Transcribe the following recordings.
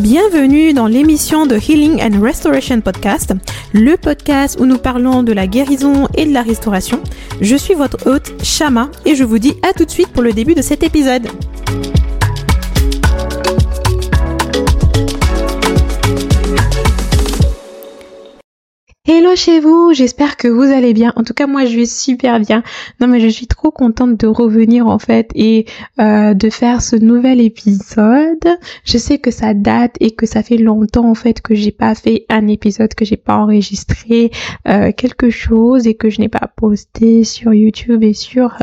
Bienvenue dans l'émission de Healing and Restoration Podcast, le podcast où nous parlons de la guérison et de la restauration. Je suis votre hôte, Shama, et je vous dis à tout de suite pour le début de cet épisode. Chez vous, j'espère que vous allez bien. En tout cas, moi, je vais super bien. Non, mais je suis trop contente de revenir en fait et euh, de faire ce nouvel épisode. Je sais que ça date et que ça fait longtemps en fait que j'ai pas fait un épisode, que j'ai pas enregistré euh, quelque chose et que je n'ai pas posté sur YouTube et sur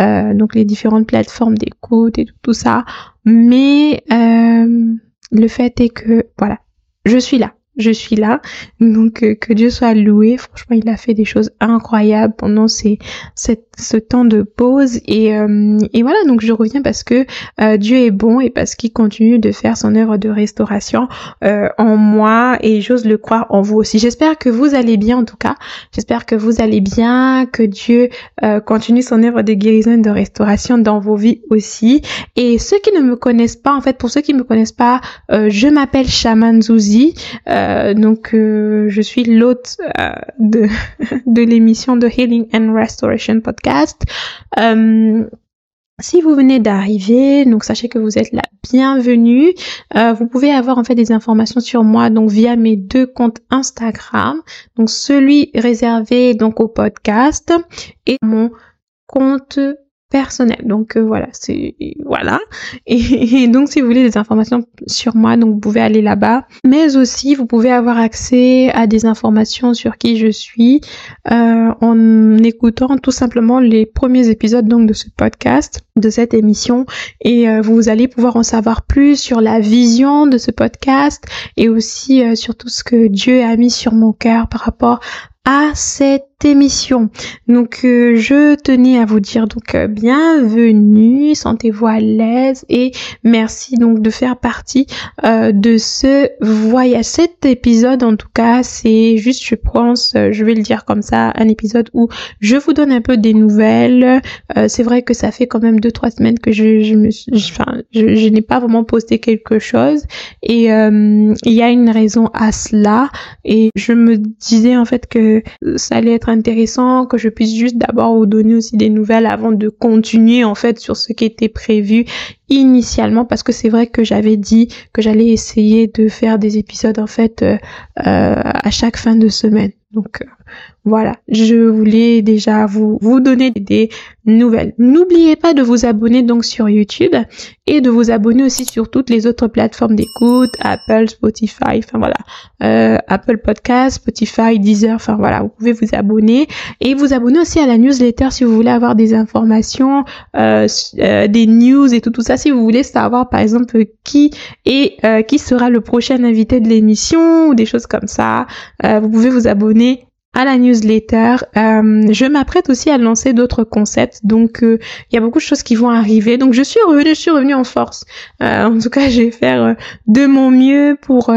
euh, donc les différentes plateformes d'écoute et tout ça. Mais le fait est que voilà, je suis là je suis là. Donc euh, que Dieu soit loué. Franchement, il a fait des choses incroyables pendant ces, cette, ce temps de pause. Et, euh, et voilà, donc je reviens parce que euh, Dieu est bon et parce qu'il continue de faire son œuvre de restauration en moi et j'ose le croire en vous aussi. J'espère que vous allez bien en tout cas. J'espère que vous allez bien, que Dieu continue son œuvre de guérison et de restauration dans vos vies aussi. Et ceux qui ne me connaissent pas, en fait, pour ceux qui ne me connaissent pas, je m'appelle Shaman Zouzi. Euh, donc euh, je suis l'hôte euh, de, de l'émission de Healing and Restoration Podcast. Si vous venez d'arriver, donc sachez que vous êtes la bienvenue. vous pouvez avoir en fait des informations sur moi donc via mes deux comptes Instagram, donc celui réservé donc au podcast et mon compte personnel. Donc euh, voilà, c'est voilà. Et, donc si vous voulez des informations sur moi, donc vous pouvez aller là-bas. Mais aussi vous pouvez avoir accès à des informations sur qui je suis euh, en écoutant tout simplement les premiers épisodes donc de ce podcast, de cette émission. Et euh, vous allez pouvoir en savoir plus sur la vision de ce podcast et aussi sur tout ce que Dieu a mis sur mon cœur par rapport à cette émission. Donc euh, je tenais à vous dire donc euh, bienvenue, sentez-vous à l'aise et merci donc de faire partie euh, de ce voyage. Cet épisode en tout cas c'est juste je pense, je vais le dire comme ça, un épisode où je vous donne un peu des nouvelles. c'est vrai que ça fait quand même deux trois semaines que je, je me enfin je, je n'ai pas vraiment posté quelque chose et il y a une raison à cela et je me disais en fait que ça allait être intéressant que je puisse juste d'abord vous donner aussi des nouvelles avant de continuer en fait sur ce qui était prévu initialement parce que c'est vrai que j'avais dit que j'allais essayer de faire des épisodes en fait euh, euh, à chaque fin de semaine. Donc euh, voilà, je voulais déjà vous, vous donner des nouvelles. N'oubliez pas de vous abonner donc sur YouTube et de vous abonner aussi sur toutes les autres plateformes d'écoute, Apple, Spotify, enfin voilà, euh, Apple Podcast, Spotify, Deezer, enfin voilà, vous pouvez vous abonner et vous abonner aussi à la newsletter si vous voulez avoir des informations, euh, euh, des news et tout, tout ça. Si vous voulez savoir par exemple qui et qui sera le prochain invité de l'émission ou des choses comme ça, vous pouvez vous abonner à la newsletter. Euh, je m'apprête aussi à lancer d'autres concepts, donc euh, il y a beaucoup de choses qui vont arriver. Donc je suis revenue, je suis revenue en force. Euh, en tout cas, je vais faire de mon mieux pour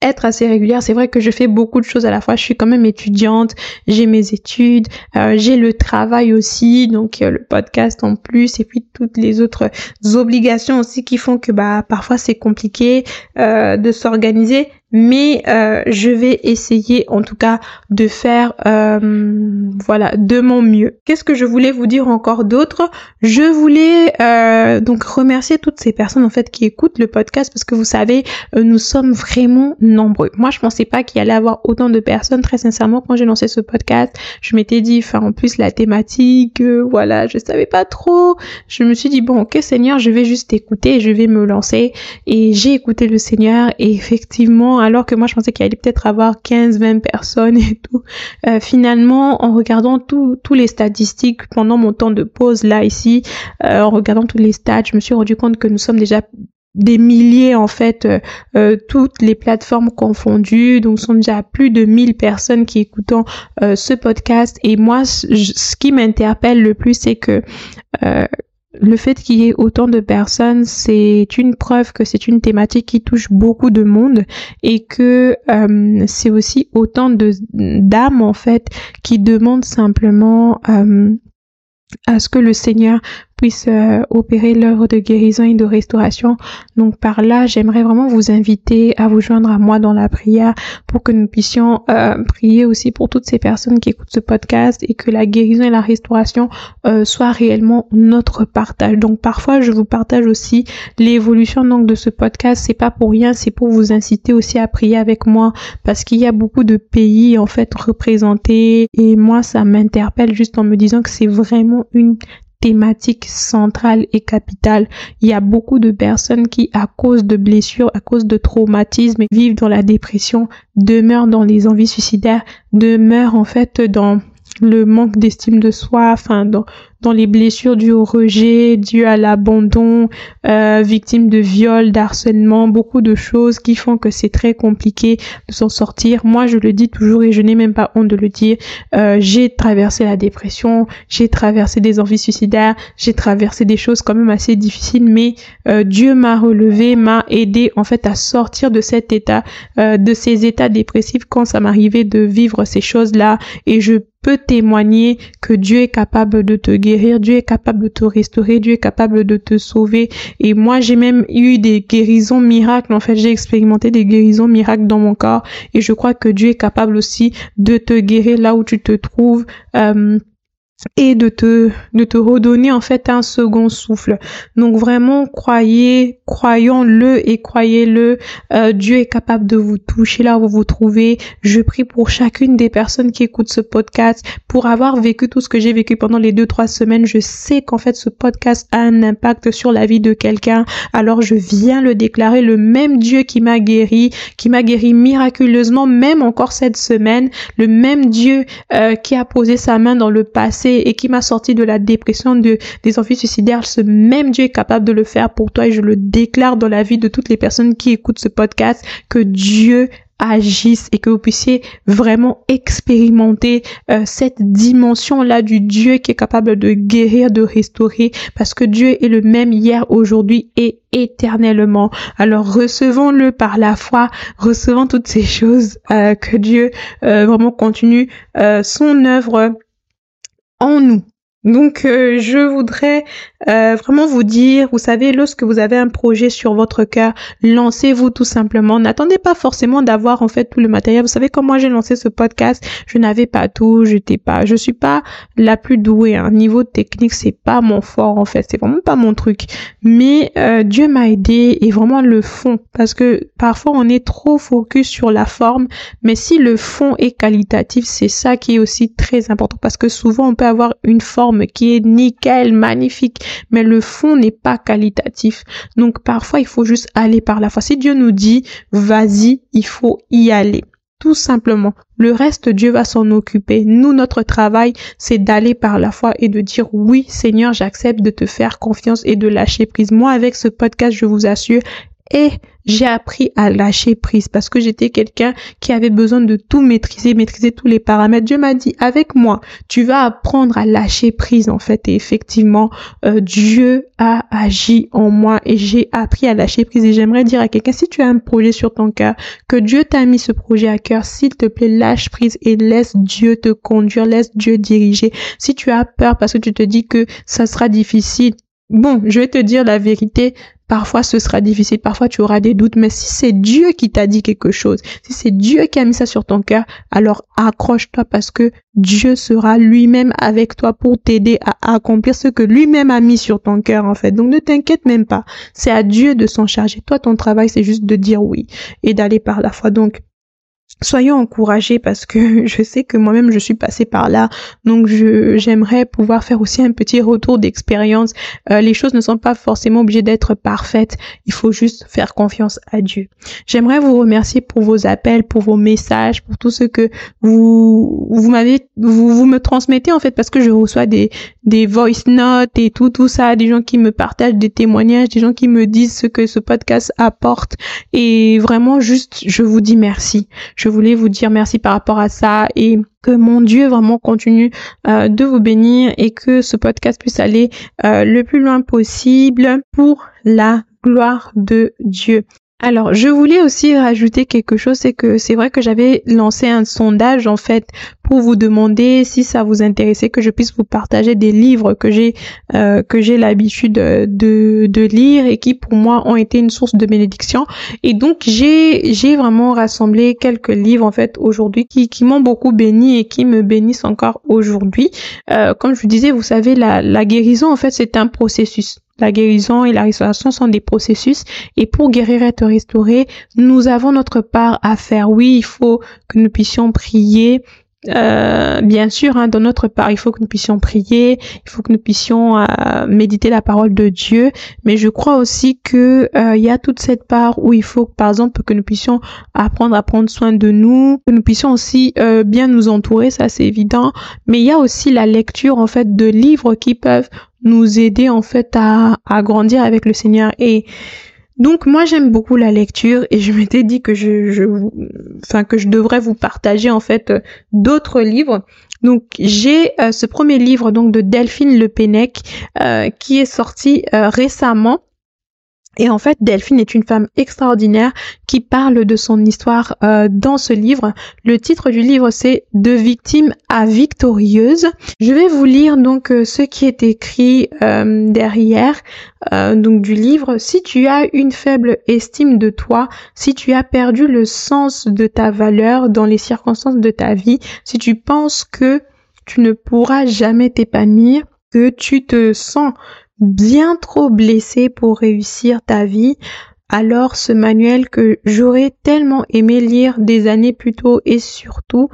être assez régulière. C'est vrai que je fais beaucoup de choses à la fois. Je suis quand même étudiante, j'ai mes études, j'ai le travail aussi, donc le podcast en plus, et puis toutes les autres obligations aussi qui font que bah parfois c'est compliqué de s'organiser mais euh, je vais essayer en tout cas de faire euh, voilà de mon mieux. Qu'est-ce que je voulais vous dire encore d'autre? Je voulais euh, donc remercier toutes ces personnes en fait qui écoutent le podcast parce que vous savez nous sommes vraiment nombreux. Moi je pensais pas qu'il y allait avoir autant de personnes très sincèrement quand j'ai lancé ce podcast. Je m'étais dit enfin en plus la thématique voilà je savais pas trop. Je me suis dit bon ok Seigneur je vais juste écouter je vais me lancer et j'ai écouté le Seigneur et effectivement alors que moi je pensais qu'il allait peut-être avoir 15, 20 personnes et tout. Euh, finalement, en regardant tous les statistiques pendant mon temps de pause là ici, euh, en regardant tous les stats, je me suis rendu compte que nous sommes déjà des milliers en fait, euh, toutes les plateformes confondues. Donc, sommes déjà plus de 1000 personnes qui écoutent ce podcast. Et moi, ce qui m'interpelle le plus, c'est que le fait qu'il y ait autant de personnes, c'est une preuve que c'est une thématique qui touche beaucoup de monde et que euh, c'est aussi autant de d'âmes en fait qui demandent simplement euh, à ce que le Seigneur puisse euh, opérer l'œuvre de guérison et de restauration. Donc par là, j'aimerais vraiment vous inviter à vous joindre à moi dans la prière pour que nous puissions euh, prier aussi pour toutes ces personnes qui écoutent ce podcast et que la guérison et la restauration euh, soient réellement notre partage. Donc parfois, je vous partage aussi l'évolution donc de ce podcast. C'est pas pour rien, c'est pour vous inciter aussi à prier avec moi parce qu'il y a beaucoup de pays en fait représentés et moi ça m'interpelle juste en me disant que c'est vraiment une thématique centrale et capitale. Il y a beaucoup de personnes qui, à cause de blessures, à cause de traumatismes, vivent dans la dépression, demeurent dans les envies suicidaires, demeurent en fait dans le manque d'estime de soi, enfin dans, dans les blessures dues au rejet, dues à l'abandon, euh, victimes de viol, d'harcèlement, beaucoup de choses qui font que c'est très compliqué de s'en sortir. Moi, je le dis toujours et je n'ai même pas honte de le dire. Euh, j'ai traversé la dépression, j'ai traversé des envies suicidaires, j'ai traversé des choses quand même assez difficiles, mais euh, Dieu m'a relevé, m'a aidé en fait à sortir de cet état, euh, de ces états dépressifs quand ça m'arrivait de vivre ces choses-là et je peux témoigner que Dieu est capable de te guérir, Dieu est capable de te restaurer, Dieu est capable de te sauver. Et moi, j'ai même eu des guérisons miracles. En fait, j'ai expérimenté des guérisons miracles dans mon corps et je crois que Dieu est capable aussi de te guérir là où tu te trouves. Euh, et de te de te redonner en fait un second souffle. Donc vraiment croyez, croyons-le et croyez-le. Euh, Dieu est capable de vous toucher là où vous vous trouvez. Je prie pour chacune des personnes qui écoutent ce podcast pour avoir vécu tout ce que j'ai vécu pendant les deux trois semaines. Je sais qu'en fait ce podcast a un impact sur la vie de quelqu'un. Alors je viens le déclarer. Le même Dieu qui m'a guéri, qui m'a guéri miraculeusement, même encore cette semaine, le même Dieu euh, qui a posé sa main dans le passé et qui m'a sorti de la dépression de, des envies suicidaires, ce même Dieu est capable de le faire pour toi et je le déclare dans la vie de toutes les personnes qui écoutent ce podcast que Dieu agisse et que vous puissiez vraiment expérimenter euh, cette dimension-là du Dieu qui est capable de guérir, de restaurer, parce que Dieu est le même hier, aujourd'hui et éternellement. Alors recevons-le par la foi, recevons toutes ces choses, euh, que Dieu euh, vraiment continue son œuvre en nous. Donc euh, je voudrais euh, vraiment vous dire, vous savez, lorsque vous avez un projet sur votre cœur, lancez-vous tout simplement. N'attendez pas forcément d'avoir en fait tout le matériel. Vous savez, quand moi j'ai lancé ce podcast, je n'avais pas tout, j'étais pas, je suis pas la plus douée. Hein. niveau technique, c'est pas mon fort en fait, c'est vraiment pas mon truc. Mais euh, Dieu m'a aidé et vraiment le fond, parce que parfois on est trop focus sur la forme, mais si le fond est qualitatif, c'est ça qui est aussi très important, parce que souvent on peut avoir une forme qui est nickel, magnifique mais le fond n'est pas qualitatif. Donc parfois, il faut juste aller par la foi. Si Dieu nous dit, vas-y, il faut y aller. Tout simplement. Le reste, Dieu va s'en occuper. Nous, notre travail, c'est d'aller par la foi et de dire oui, Seigneur, j'accepte de te faire confiance et de lâcher prise. Moi, avec ce podcast, je vous assure, et j'ai appris à lâcher prise parce que j'étais quelqu'un qui avait besoin de tout maîtriser, maîtriser tous les paramètres. Dieu m'a dit, avec moi, tu vas apprendre à lâcher prise en fait. Et effectivement, euh, Dieu a agi en moi et j'ai appris à lâcher prise. Et j'aimerais dire à quelqu'un, si tu as un projet sur ton cœur, que Dieu t'a mis ce projet à cœur, s'il te plaît, lâche prise et laisse Dieu te conduire, laisse Dieu diriger. Si tu as peur parce que tu te dis que ça sera difficile, Bon, je vais te dire la vérité, Parfois, ce sera difficile, parfois tu auras des doutes, mais si c'est Dieu qui t'a dit quelque chose, si c'est Dieu qui a mis ça sur ton cœur, alors accroche-toi parce que Dieu sera lui-même avec toi pour t'aider à accomplir ce que lui-même a mis sur ton cœur, en fait. Donc ne t'inquiète même pas. C'est à Dieu de s'en charger. Toi, ton travail, c'est juste de dire oui et d'aller par la foi. Donc, soyons encouragés parce que je sais que moi-même je suis passée par là. Donc je j'aimerais pouvoir faire aussi un petit retour d'expérience. Euh, les choses ne sont pas forcément obligées d'être parfaites. Il faut juste faire confiance à Dieu. J'aimerais vous remercier pour vos appels pour vos messages pour tout ce que vous vous m'avez vous, vous me transmettez en fait parce que je reçois des des voice notes et tout tout ça des gens qui me partagent des témoignages des gens qui me disent ce que ce podcast apporte. Et vraiment juste je vous dis merci voulais vous dire merci par rapport à ça et que mon Dieu vraiment continue euh, de vous bénir et que ce podcast puisse aller euh, le plus loin possible pour la gloire de Dieu. Alors, je voulais aussi rajouter quelque chose, c'est que c'est vrai que j'avais lancé un sondage en fait pour vous demander si ça vous intéressait que je puisse vous partager des livres que j'ai euh, que j'ai l'habitude de, de lire et qui pour moi ont été une source de bénédiction. Et donc j'ai j'ai vraiment rassemblé quelques livres en fait aujourd'hui qui m'ont beaucoup béni et qui me bénissent encore aujourd'hui. Euh, comme je vous disais, vous savez la guérison en fait c'est un processus. La guérison et la restauration sont des processus et pour guérir et te restaurer, nous avons notre part à faire. Oui, il faut que nous puissions prier, euh, bien sûr, hein, dans notre part, il faut que nous puissions prier, il faut que nous puissions euh, méditer la parole de Dieu, mais je crois aussi que euh, il y a toute cette part où il faut, par exemple, que nous puissions apprendre à prendre soin de nous, que nous puissions aussi bien nous entourer, ça c'est évident, mais il y a aussi la lecture en fait de livres qui peuvent nous aider en fait à, à grandir avec le Seigneur. Et donc moi j'aime beaucoup la lecture et je m'étais dit que je, enfin que je devrais vous partager en fait euh, d'autres livres. Donc j'ai euh, ce premier livre donc de Delphine Le Pennec euh, qui est sorti récemment et en fait, Delphine est une femme extraordinaire qui parle de son histoire euh, dans ce livre. Le titre du livre, c'est De victime à victorieuse. Je vais vous lire donc euh, ce qui est écrit euh, derrière donc du livre. Si tu as une faible estime de toi, si tu as perdu le sens de ta valeur dans les circonstances de ta vie, si tu penses que tu ne pourras jamais t'épanouir, que tu te sens bien trop blessé pour réussir ta vie, alors ce manuel que j'aurais tellement aimé lire des années plus tôt et surtout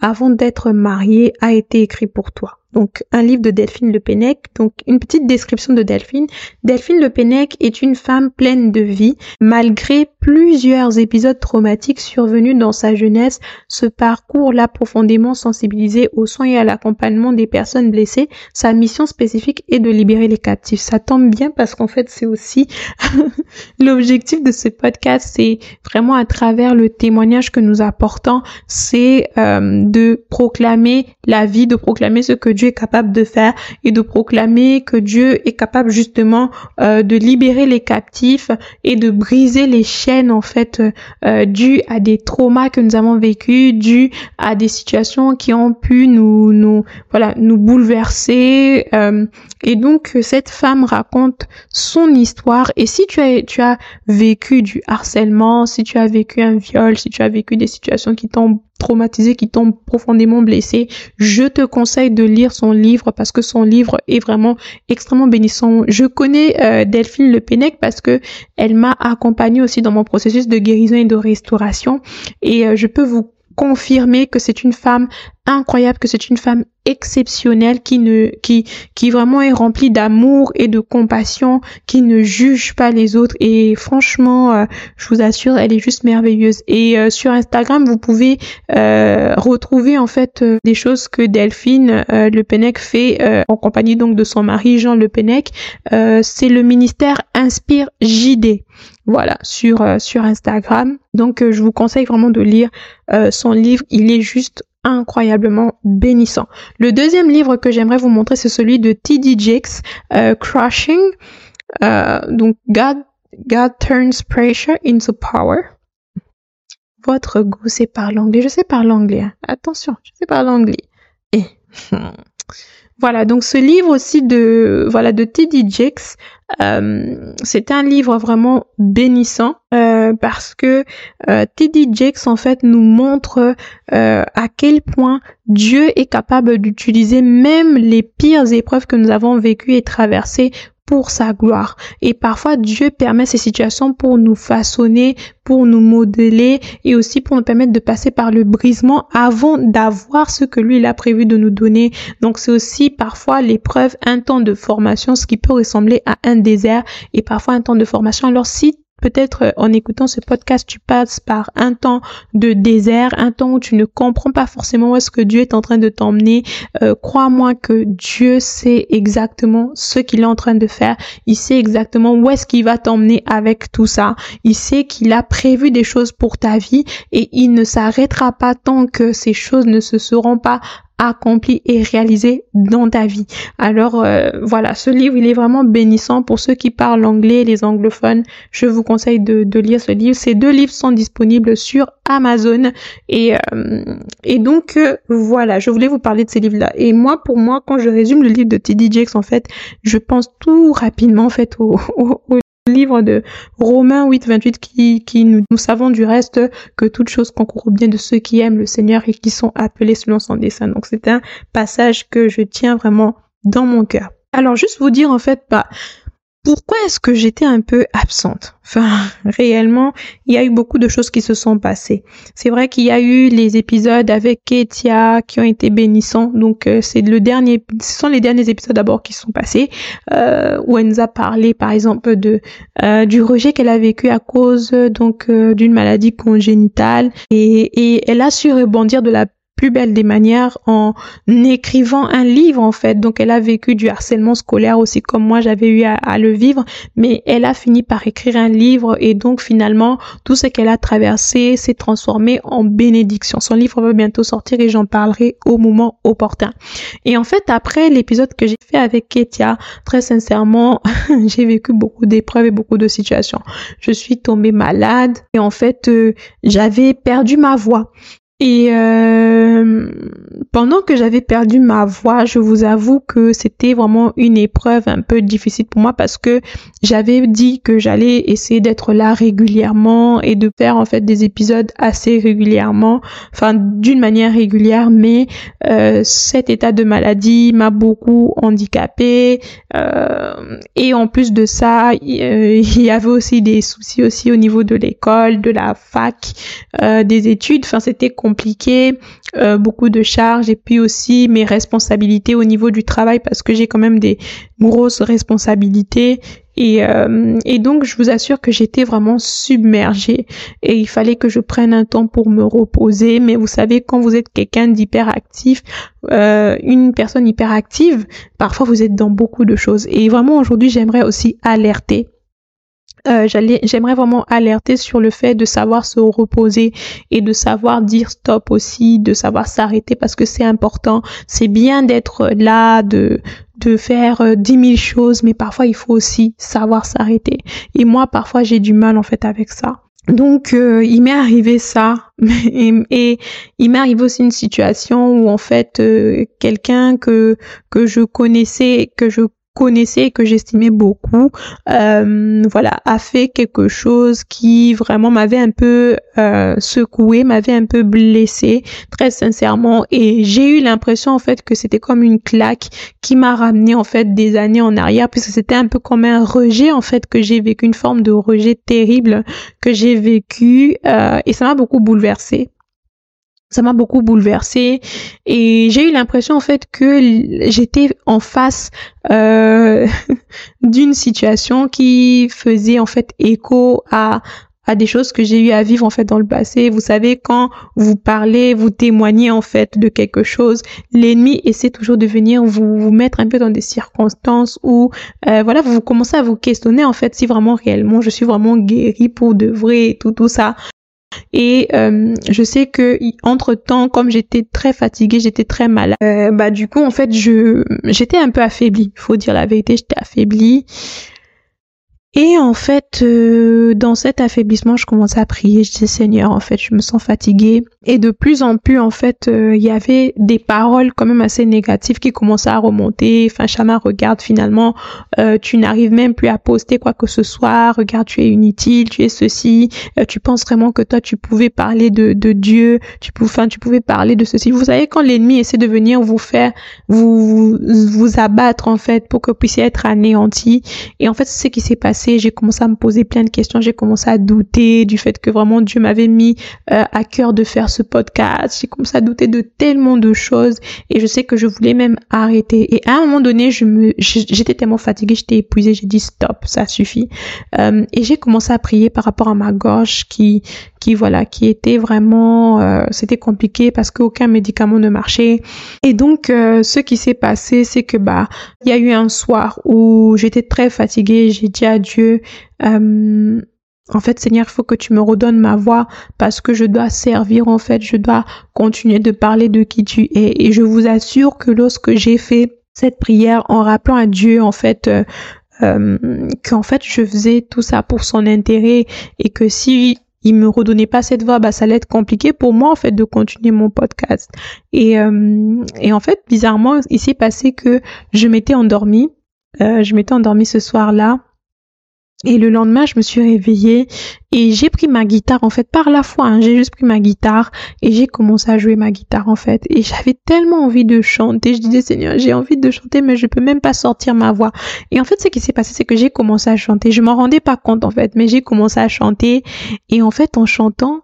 avant d'être marié a été écrit pour toi donc un livre de Delphine Le Pennec. Donc une petite description de Delphine. Delphine Le Pennec est une femme pleine de vie. Malgré plusieurs épisodes traumatiques survenus dans sa jeunesse, ce parcours l'a profondément sensibilisé aux soins et à l'accompagnement des personnes blessées. Sa mission spécifique est de libérer les captifs. Ça tombe bien parce qu'en fait c'est aussi l'objectif de ce podcast, c'est vraiment à travers le témoignage que nous apportons, c'est euh, de proclamer la vie, de proclamer ce que Dieu capable de faire et de proclamer que Dieu est capable justement euh, de libérer les captifs et de briser les chaînes en fait euh, dues à des traumas que nous avons vécus, dues à des situations qui ont pu nous nous voilà nous bouleverser euh, et donc cette femme raconte son histoire et si tu as tu as vécu du harcèlement, si tu as vécu un viol, si tu as vécu des situations qui t'ont traumatisé, qui tombe profondément blessé, je te conseille de lire son livre parce que son livre est vraiment extrêmement bénissant. Je connais euh, Delphine Le Pennec parce que elle m'a accompagnée aussi dans mon processus de guérison et de restauration et euh, je peux vous confirmer que c'est une femme incroyable, que c'est une femme exceptionnelle qui ne qui qui vraiment est remplie d'amour et de compassion, qui ne juge pas les autres et franchement, euh, je vous assure, elle est juste merveilleuse. Et euh, sur Instagram, vous pouvez euh, retrouver en fait des choses que Delphine Le Pennec fait en compagnie donc de son mari Jean Le Pennec. c'est le ministère Inspire JD. Voilà, sur sur Instagram. Donc je vous conseille vraiment de lire son livre, il est juste incroyablement bénissant. Le deuxième livre que j'aimerais vous montrer, c'est celui de T.D. Jakes, euh, Crushing. Euh, donc, God, God turns pressure into power. Votre goût, c'est par l'anglais. Je sais parler anglais. Hein. Attention, je sais parler anglais. Et Voilà, donc ce livre aussi de voilà de T.D. Jakes, euh, c'est un livre vraiment bénissant euh, parce que euh, T.D. Jakes en fait nous montre euh, à quel point Dieu est capable d'utiliser même les pires épreuves que nous avons vécues et traversées pour sa gloire. Et parfois, Dieu permet ces situations pour nous façonner, pour nous modeler et aussi pour nous permettre de passer par le brisement avant d'avoir ce que lui, il a prévu de nous donner. Donc, c'est aussi parfois l'épreuve, un temps de formation, ce qui peut ressembler à un désert et parfois un temps de formation. Alors, si Peut-être euh, en écoutant ce podcast, tu passes par un temps de désert, un temps où tu ne comprends pas forcément où est-ce que Dieu est en train de t'emmener. Euh, crois-moi que Dieu sait exactement ce qu'il est en train de faire. Il sait exactement où est-ce qu'il va t'emmener avec tout ça. Il sait qu'il a prévu des choses pour ta vie et il ne s'arrêtera pas tant que ces choses ne se seront pas accompli et réalisé dans ta vie. Alors euh, voilà, ce livre, il est vraiment bénissant pour ceux qui parlent anglais, les anglophones. Je vous conseille de, lire ce livre. Ces deux livres sont disponibles sur Amazon et euh, donc euh, voilà, je voulais vous parler de ces livres-là. Et moi, pour moi, quand je résume le livre de T.D. Jakes, en fait, je pense tout rapidement en fait au, au, au livre de Romains 8, 28 qui, qui nous, nous savons du reste que toute chose concourt bien de ceux qui aiment le Seigneur et qui sont appelés selon son dessein. Donc c'est un passage que je tiens vraiment dans mon cœur. Alors juste vous dire en fait, bah, pourquoi est-ce que j'étais un peu absente? Enfin, réellement, il y a eu beaucoup de choses qui se sont passées. C'est vrai qu'il y a eu les épisodes avec Ketia qui ont été bénissants. Donc, euh, c'est le dernier, ce sont les derniers épisodes d'abord qui sont passés euh, où elle nous a parlé, par exemple, de euh, du rejet qu'elle a vécu à cause donc d'une maladie congénitale et, et elle a su rebondir de la plus belle des manières en écrivant un livre en fait. Donc elle a vécu du harcèlement scolaire aussi comme moi j'avais eu à, le vivre, mais elle a fini par écrire un livre et donc finalement tout ce qu'elle a traversé s'est transformé en bénédiction. Son livre va bientôt sortir et j'en parlerai au moment opportun. Et en fait après l'épisode que j'ai fait avec Ketia, très sincèrement, j'ai vécu beaucoup d'épreuves et beaucoup de situations. Je suis tombée malade et en fait euh, j'avais perdu ma voix. Et euh, pendant que j'avais perdu ma voix, je vous avoue que c'était vraiment une épreuve un peu difficile pour moi parce que j'avais dit que j'allais essayer d'être là régulièrement et de faire en fait des épisodes assez régulièrement, enfin d'une manière régulière, mais euh, cet état de maladie m'a beaucoup handicapée euh, et en plus de ça, il y avait aussi des soucis aussi au niveau de l'école, de la fac, des études, enfin c'était compliqué, euh, beaucoup de charges et puis aussi mes responsabilités au niveau du travail parce que j'ai quand même des grosses responsabilités et, euh, et donc je vous assure que j'étais vraiment submergée et il fallait que je prenne un temps pour me reposer. Mais vous savez, quand vous êtes quelqu'un d'hyperactif, euh, une personne hyperactive, parfois vous êtes dans beaucoup de choses. Et vraiment aujourd'hui, j'aimerais aussi alerter euh, j'aimerais vraiment alerter sur le fait de savoir se reposer et de savoir dire stop aussi, de savoir s'arrêter parce que c'est important. C'est bien d'être là, de de faire euh, dix mille choses, mais parfois il faut aussi savoir s'arrêter. Et moi, parfois, j'ai du mal en fait avec ça. Donc, euh, il m'est arrivé ça, et, il m'est arrivé aussi une situation où en fait, quelqu'un que que je connaissais, que je connaissais et que j'estimais beaucoup, euh, voilà, a fait quelque chose qui vraiment m'avait un peu euh, secoué, m'avait un peu blessé, très sincèrement. Et j'ai eu l'impression en fait que c'était comme une claque qui m'a ramené en fait des années en arrière, puisque c'était un peu comme un rejet en fait que j'ai vécu, une forme de rejet terrible que j'ai vécu, euh, et ça m'a beaucoup bouleversée ça m'a beaucoup bouleversée et j'ai eu l'impression en fait que j'étais en face euh, d'une situation qui faisait en fait écho à à des choses que j'ai eu à vivre en fait dans le passé. Vous savez, quand vous parlez, vous témoignez en fait de quelque chose, l'ennemi essaie toujours de venir vous, vous mettre un peu dans des circonstances où, euh, voilà, vous commencez à vous questionner en fait si vraiment réellement je suis vraiment guérie pour de vrai et tout, tout ça. Et euh, je sais que entre temps, comme j'étais très fatiguée, j'étais très malade. Euh, bah du coup, en fait, je j'étais un peu affaiblie. Faut dire la vérité, j'étais affaiblie. Et en fait, euh, dans cet affaiblissement, je commençais à prier. Je disais Seigneur, en fait, je me sens fatiguée. Et de plus en plus, en fait, euh, il y avait des paroles quand même assez négatives qui commençaient à remonter. Enfin, Chama, regarde, finalement, euh, tu n'arrives même plus à poster quoi que ce soit. Regarde, tu es inutile, tu es ceci. tu penses vraiment que toi, tu pouvais parler de, de Dieu. Tu pouvais, tu pouvais parler de ceci. Vous savez, quand l'ennemi essaie de venir vous faire, vous, vous abattre, en fait, pour que vous puissiez être anéanti. Et en fait, c'est ce qui s'est passé j'ai commencé à me poser plein de questions, j'ai commencé à douter du fait que vraiment Dieu m'avait mis euh, à cœur de faire ce podcast. J'ai commencé à douter de tellement de choses et je sais que je voulais même arrêter. Et à un moment donné, je j'étais tellement fatiguée, j'étais épuisée, j'ai dit stop, ça suffit. Euh, et j'ai commencé à prier par rapport à ma gorge qui, qui voilà, qui était vraiment, euh, c'était compliqué parce qu'aucun médicament ne marchait. Et donc, ce qui s'est passé, c'est que bah, il y a eu un soir où j'étais très fatiguée, j'ai dit à Dieu euh, en fait, Seigneur, il faut que tu me redonnes ma voix parce que je dois servir, en fait, je dois continuer de parler de qui tu es. Et je vous assure que lorsque j'ai fait cette prière en rappelant à Dieu, en fait, euh, euh, qu'en fait, je faisais tout ça pour son intérêt et que si il me redonnait pas cette voix, bah ça allait être compliqué pour moi en fait de continuer mon podcast. Et, euh, et en fait, bizarrement, il s'est passé que je m'étais endormie. je m'étais endormie ce soir-là et le lendemain, je me suis réveillée et j'ai pris ma guitare en fait par la foi. Hein, j'ai juste pris ma guitare et j'ai commencé à jouer ma guitare en fait. Et j'avais tellement envie de chanter. Je disais Seigneur, j'ai envie de chanter mais je peux même pas sortir ma voix. Et en fait, ce qui s'est passé, c'est que j'ai commencé à chanter. Je m'en rendais pas compte en fait, mais j'ai commencé à chanter. Et en fait, en chantant,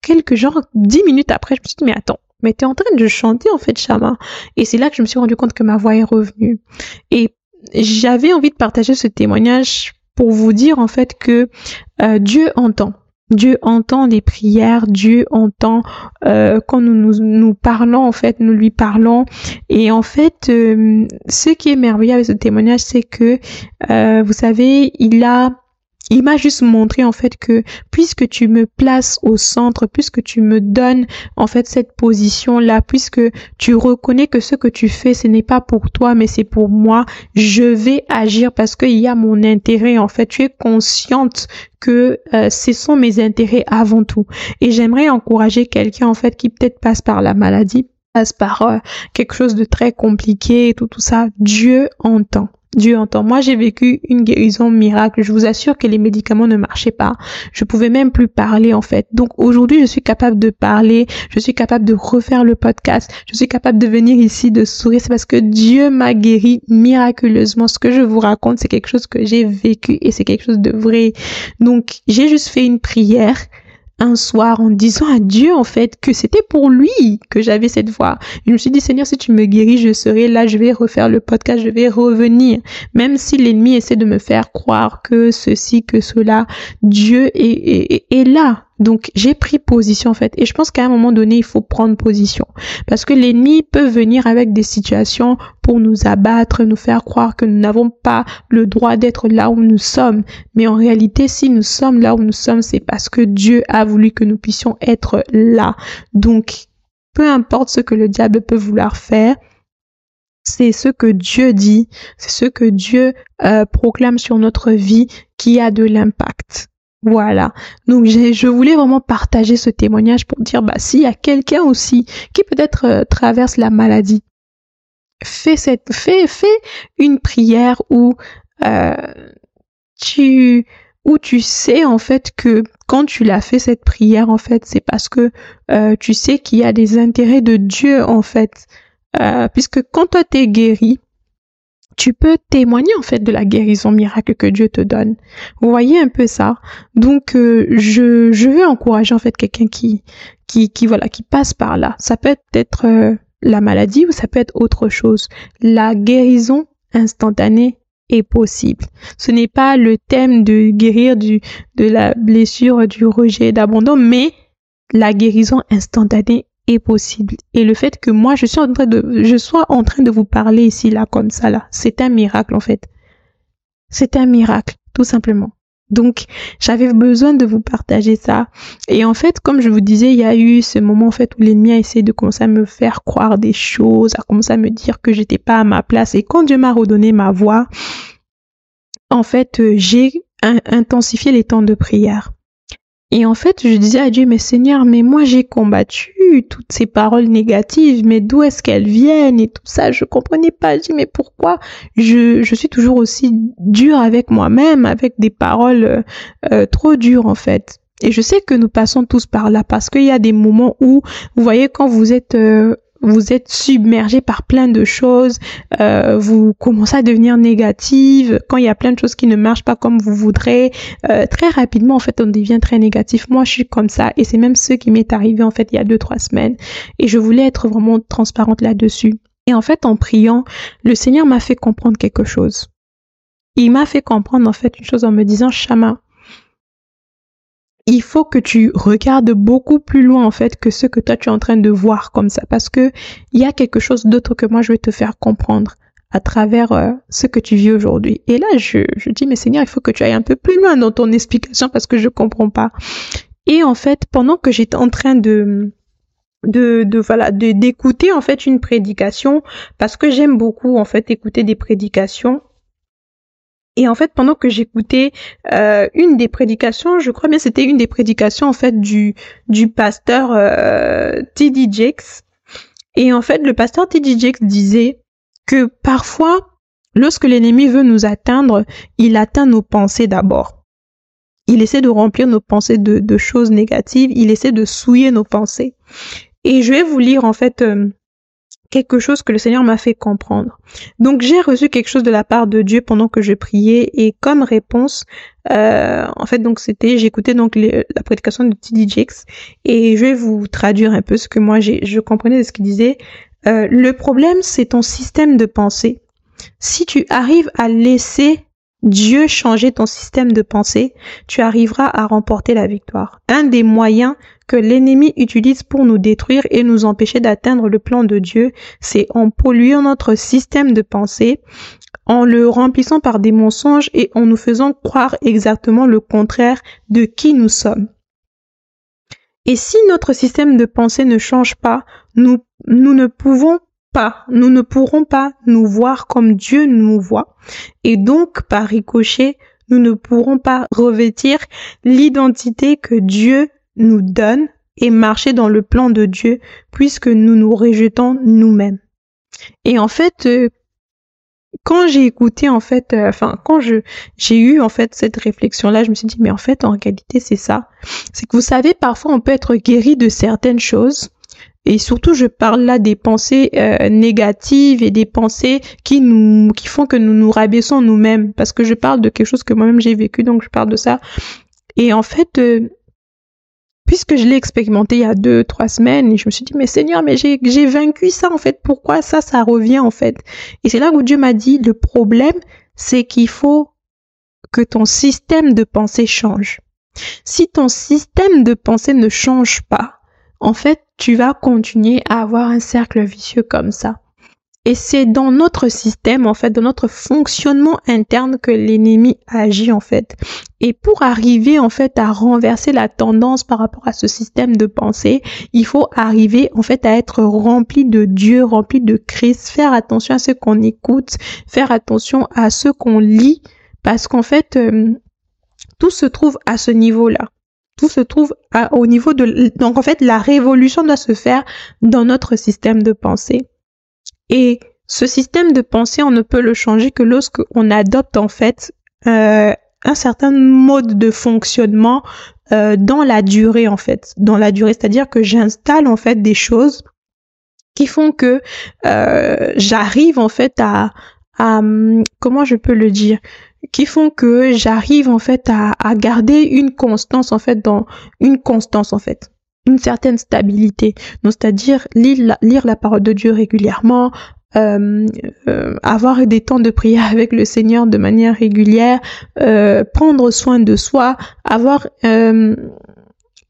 quelques genre dix minutes après, je me suis dit mais attends, mais t'es en train de chanter en fait, Chama. Et c'est là que je me suis rendu compte que ma voix est revenue. Et j'avais envie de partager ce témoignage pour vous dire en fait que euh, Dieu entend. Dieu entend les prières, Dieu entend euh, quand nous, nous, parlons en fait, nous lui parlons. Et en fait, euh, ce qui est merveilleux avec ce témoignage, c'est que vous savez, il a il m'a juste montré en fait que puisque tu me places au centre, puisque tu me donnes en fait cette position là, puisque tu reconnais que ce que tu fais ce n'est pas pour toi mais c'est pour moi, je vais agir parce qu'il y a mon intérêt en fait. Tu es consciente que euh, ce sont mes intérêts avant tout. Et j'aimerais encourager quelqu'un en fait qui peut-être passe par la maladie, passe par euh, quelque chose de très compliqué et tout tout ça. Dieu entend. Dieu entend. Moi, j'ai vécu une guérison miracle. Je vous assure que les médicaments ne marchaient pas. Je pouvais même plus parler, en fait. Donc, aujourd'hui, je suis capable de parler. Je suis capable de refaire le podcast. Je suis capable de venir ici, de sourire. C'est parce que Dieu m'a guéri miraculeusement. Ce que je vous raconte, c'est quelque chose que j'ai vécu et c'est quelque chose de vrai. Donc, j'ai juste fait une prière un soir en disant à Dieu en fait que c'était pour lui que j'avais cette voix. Je me suis dit Seigneur si tu me guéris je serai là, je vais refaire le podcast, je vais revenir. Même si l'ennemi essaie de me faire croire que ceci, que cela, Dieu est, est là donc j'ai pris position en fait et je pense qu'à un moment donné il faut prendre position parce que l'ennemi peut venir avec des situations pour nous abattre, nous faire croire que nous n'avons pas le droit d'être là où nous sommes. Mais en réalité si nous sommes là où nous sommes c'est parce que Dieu a voulu que nous puissions être là. Donc peu importe ce que le diable peut vouloir faire, c'est ce que Dieu dit, c'est ce que Dieu euh, proclame sur notre vie qui a de l'impact. Voilà. Donc je voulais vraiment partager ce témoignage pour dire bah s'il y a quelqu'un aussi qui peut-être euh, traverse la maladie, fais cette fais fais une prière où euh, tu où tu sais en fait que quand tu l'as fait cette prière en fait c'est parce que euh, tu sais qu'il y a des intérêts de Dieu en fait puisque quand toi t'es guéri tu peux témoigner en fait de la guérison miracle que Dieu te donne. Vous voyez un peu ça. Donc euh, je je veux encourager en fait quelqu'un qui qui qui voilà qui passe par là. Ça peut être euh, la maladie ou ça peut être autre chose. La guérison instantanée est possible. Ce n'est pas le thème de guérir du de la blessure, du rejet, d'abandon, mais la guérison instantanée est possible. Et le fait que moi, je suis en train de, je sois en train de vous parler ici, là, comme ça, là, c'est un miracle, en fait. C'est un miracle, tout simplement. Donc, j'avais besoin de vous partager ça. Et en fait, comme je vous disais, il y a eu ce moment, en fait, où l'ennemi a essayé de commencer à me faire croire des choses, a commencé à me dire que j'étais pas à ma place. Et quand Dieu m'a redonné ma voix, en fait, euh, j'ai intensifié les temps de prière. Et en fait, je disais à Dieu, mais Seigneur, mais moi j'ai combattu toutes ces paroles négatives, mais d'où est-ce qu'elles viennent et tout ça, je comprenais pas. Je dis, mais pourquoi je, je suis toujours aussi dure avec moi-même, avec des paroles euh, euh, trop dures en fait? Et je sais que nous passons tous par là parce qu'il y a des moments où, vous voyez, quand vous êtes euh, vous êtes submergé par plein de choses, euh, vous commencez à devenir négative, quand il y a plein de choses qui ne marchent pas comme vous voudrez, euh, très rapidement en fait on devient très négatif. Moi je suis comme ça et c'est même ce qui m'est arrivé en fait il y a deux trois semaines et je voulais être vraiment transparente là-dessus. Et en fait en priant, le Seigneur m'a fait comprendre quelque chose. Il m'a fait comprendre en fait une chose en me disant Chama, il faut que tu regardes beaucoup plus loin en fait que ce que toi tu es en train de voir comme ça parce que il y a quelque chose d'autre que moi je vais te faire comprendre. à travers euh, ce que tu vis aujourd'hui. Et là, je, je dis, mais Seigneur, il faut que tu ailles un peu plus loin dans ton explication parce que je comprends pas. Et en fait, pendant que j'étais en train de de, de voilà d'écouter en fait une prédication parce que j'aime beaucoup en fait écouter des prédications et en fait pendant que j'écoutais euh, une des prédications je crois bien c'était une des prédications en fait du du pasteur euh, T.D. Jakes et en fait le pasteur T.D. Jakes disait que parfois lorsque l'ennemi veut nous atteindre il atteint nos pensées d'abord il essaie de remplir nos pensées de, choses négatives il essaie de souiller nos pensées et je vais vous lire en fait euh, quelque chose que le Seigneur m'a fait comprendre. Donc j'ai reçu quelque chose de la part de Dieu pendant que je priais et comme réponse, euh, en fait donc c'était j'écoutais donc la prédication de T.D. Jakes et je vais vous traduire un peu ce que moi je comprenais de ce qu'il disait. Euh, le problème c'est ton système de pensée. Si tu arrives à laisser Dieu changer ton système de pensée, tu arriveras à remporter la victoire. Un des moyens que l'ennemi utilise pour nous détruire et nous empêcher d'atteindre le plan de Dieu, c'est en polluant notre système de pensée, en le remplissant par des mensonges et en nous faisant croire exactement le contraire de qui nous sommes. Et si notre système de pensée ne change pas, nous, nous ne pouvons pas, nous ne pourrons pas nous voir comme Dieu nous voit. Et donc, par ricochet, nous ne pourrons pas revêtir l'identité que Dieu nous donne et marcher dans le plan de Dieu puisque nous nous rejetons nous-mêmes. Et en fait, euh, quand j'ai écouté en fait, euh, enfin quand je j'ai eu en fait cette réflexion là, je me suis dit mais en fait en réalité c'est ça, c'est que vous savez parfois on peut être guéri de certaines choses et surtout je parle là des pensées euh, négatives et des pensées qui nous qui font que nous nous rabaissons nous-mêmes parce que je parle de quelque chose que moi-même j'ai vécu donc je parle de ça et en fait puisque je l'ai expérimenté il y a deux, trois semaines, je me suis dit, mais Seigneur, mais j'ai vaincu ça, en fait, pourquoi ça, ça revient, en fait? Et c'est là où Dieu m'a dit, le problème, c'est qu'il faut que ton système de pensée change. Si ton système de pensée ne change pas, en fait, tu vas continuer à avoir un cercle vicieux comme ça. Et c'est dans notre système, en fait, dans notre fonctionnement interne que l'ennemi agit, en fait. Et pour arriver, en fait, à renverser la tendance par rapport à ce système de pensée, il faut arriver, en fait, à être rempli de Dieu, rempli de Christ, faire attention à ce qu'on écoute, faire attention à ce qu'on lit, parce qu'en fait, euh, tout se trouve à ce niveau-là tout se trouve au niveau de donc en fait la révolution doit se faire dans notre système de pensée. Et ce système de pensée, on ne peut le changer que lorsque on adopte en fait euh, un certain mode de fonctionnement euh, dans la durée en fait, dans la durée, c'est-à-dire que j'installe en fait des choses qui font que euh, j'arrive en fait à, à comment je peux le dire? Qui font que j'arrive en fait à, à garder une constance en fait dans une constance en fait une certaine stabilité. Donc, c'est-à-dire lire la, lire la parole de Dieu régulièrement, euh, euh, avoir des temps de prière avec le Seigneur de manière régulière, euh, prendre soin de soi, avoir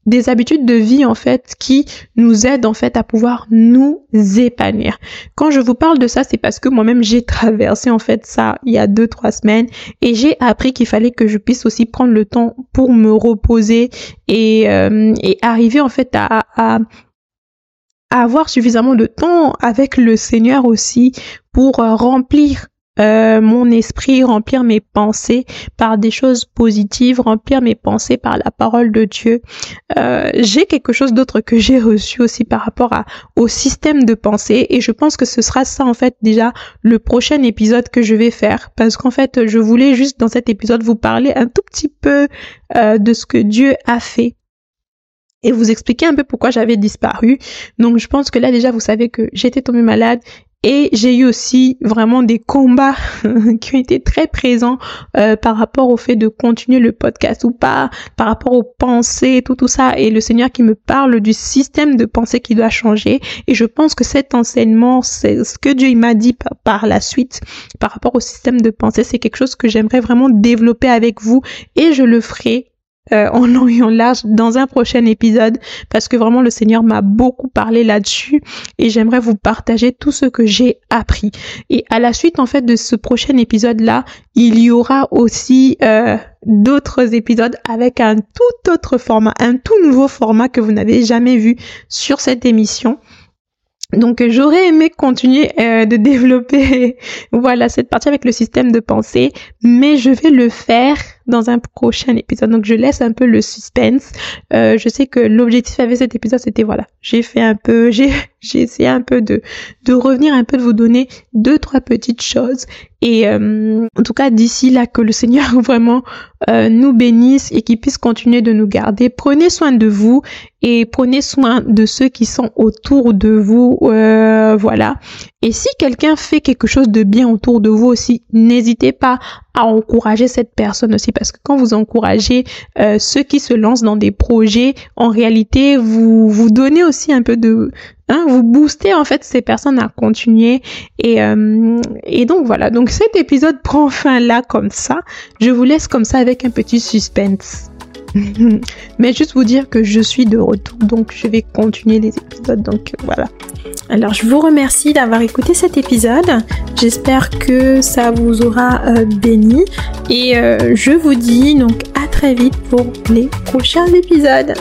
des habitudes de vie en fait qui nous aident en fait à pouvoir nous épanouir. Quand je vous parle de ça, c'est parce que moi-même j'ai traversé en fait ça il y a deux trois semaines et j'ai appris qu'il fallait que je puisse aussi prendre le temps pour me reposer et, euh, et arriver en fait à, à avoir suffisamment de temps avec le Seigneur aussi pour euh, remplir euh, mon esprit, remplir mes pensées par des choses positives, remplir mes pensées par la parole de Dieu. Euh, j'ai quelque chose d'autre que j'ai reçu aussi par rapport à, au système de pensée et je pense que ce sera ça en fait déjà le prochain épisode que je vais faire parce qu'en fait je voulais juste dans cet épisode vous parler un tout petit peu euh, de ce que Dieu a fait et vous expliquer un peu pourquoi j'avais disparu. Donc je pense que là déjà vous savez que j'étais tombée malade et j'ai eu aussi vraiment des combats qui ont été très présents euh, par rapport au fait de continuer le podcast ou pas, par rapport aux pensées, tout tout ça. Et le Seigneur qui me parle du système de pensée qui doit changer. Et je pense que cet enseignement, c'est ce que Dieu m'a dit par, la suite par rapport au système de pensée, c'est quelque chose que j'aimerais vraiment développer avec vous et je le ferai euh, en long et en large dans un prochain épisode parce que vraiment le Seigneur m'a beaucoup parlé là-dessus et j'aimerais vous partager tout ce que j'ai appris. Et à la suite en fait de ce prochain épisode là, il y aura aussi euh, d'autres épisodes avec un tout autre format, un tout nouveau format que vous n'avez jamais vu sur cette émission. Donc j'aurais aimé continuer euh, de développer voilà cette partie avec le système de pensée, mais je vais le faire dans un prochain épisode. Donc je laisse un peu le suspense. Euh, je sais que l'objectif avec cet épisode c'était voilà, j'ai fait un peu, j'ai j'ai essayé un peu de de revenir un peu de vous donner deux trois petites choses et euh, en tout cas d'ici là que le Seigneur vraiment euh, nous bénisse et qu'il puisse continuer de nous garder. Prenez soin de vous et prenez soin de ceux qui sont autour de vous. Voilà. Et si quelqu'un fait quelque chose de bien autour de vous aussi, n'hésitez pas à encourager cette personne aussi parce que quand vous encouragez euh, ceux qui se lancent dans des projets, en réalité, vous vous donnez aussi un peu de Hein, vous boostez en fait ces personnes à continuer. Et euh, et donc voilà. Donc cet épisode prend fin là comme ça. Je vous laisse comme ça avec un petit suspense Mais juste vous dire que je suis de retour, donc je vais continuer les épisodes. Donc voilà. Alors je vous remercie d'avoir écouté cet épisode. J'espère que ça vous aura euh, béni. Et euh, je vous dis donc à très vite pour les prochains épisodes.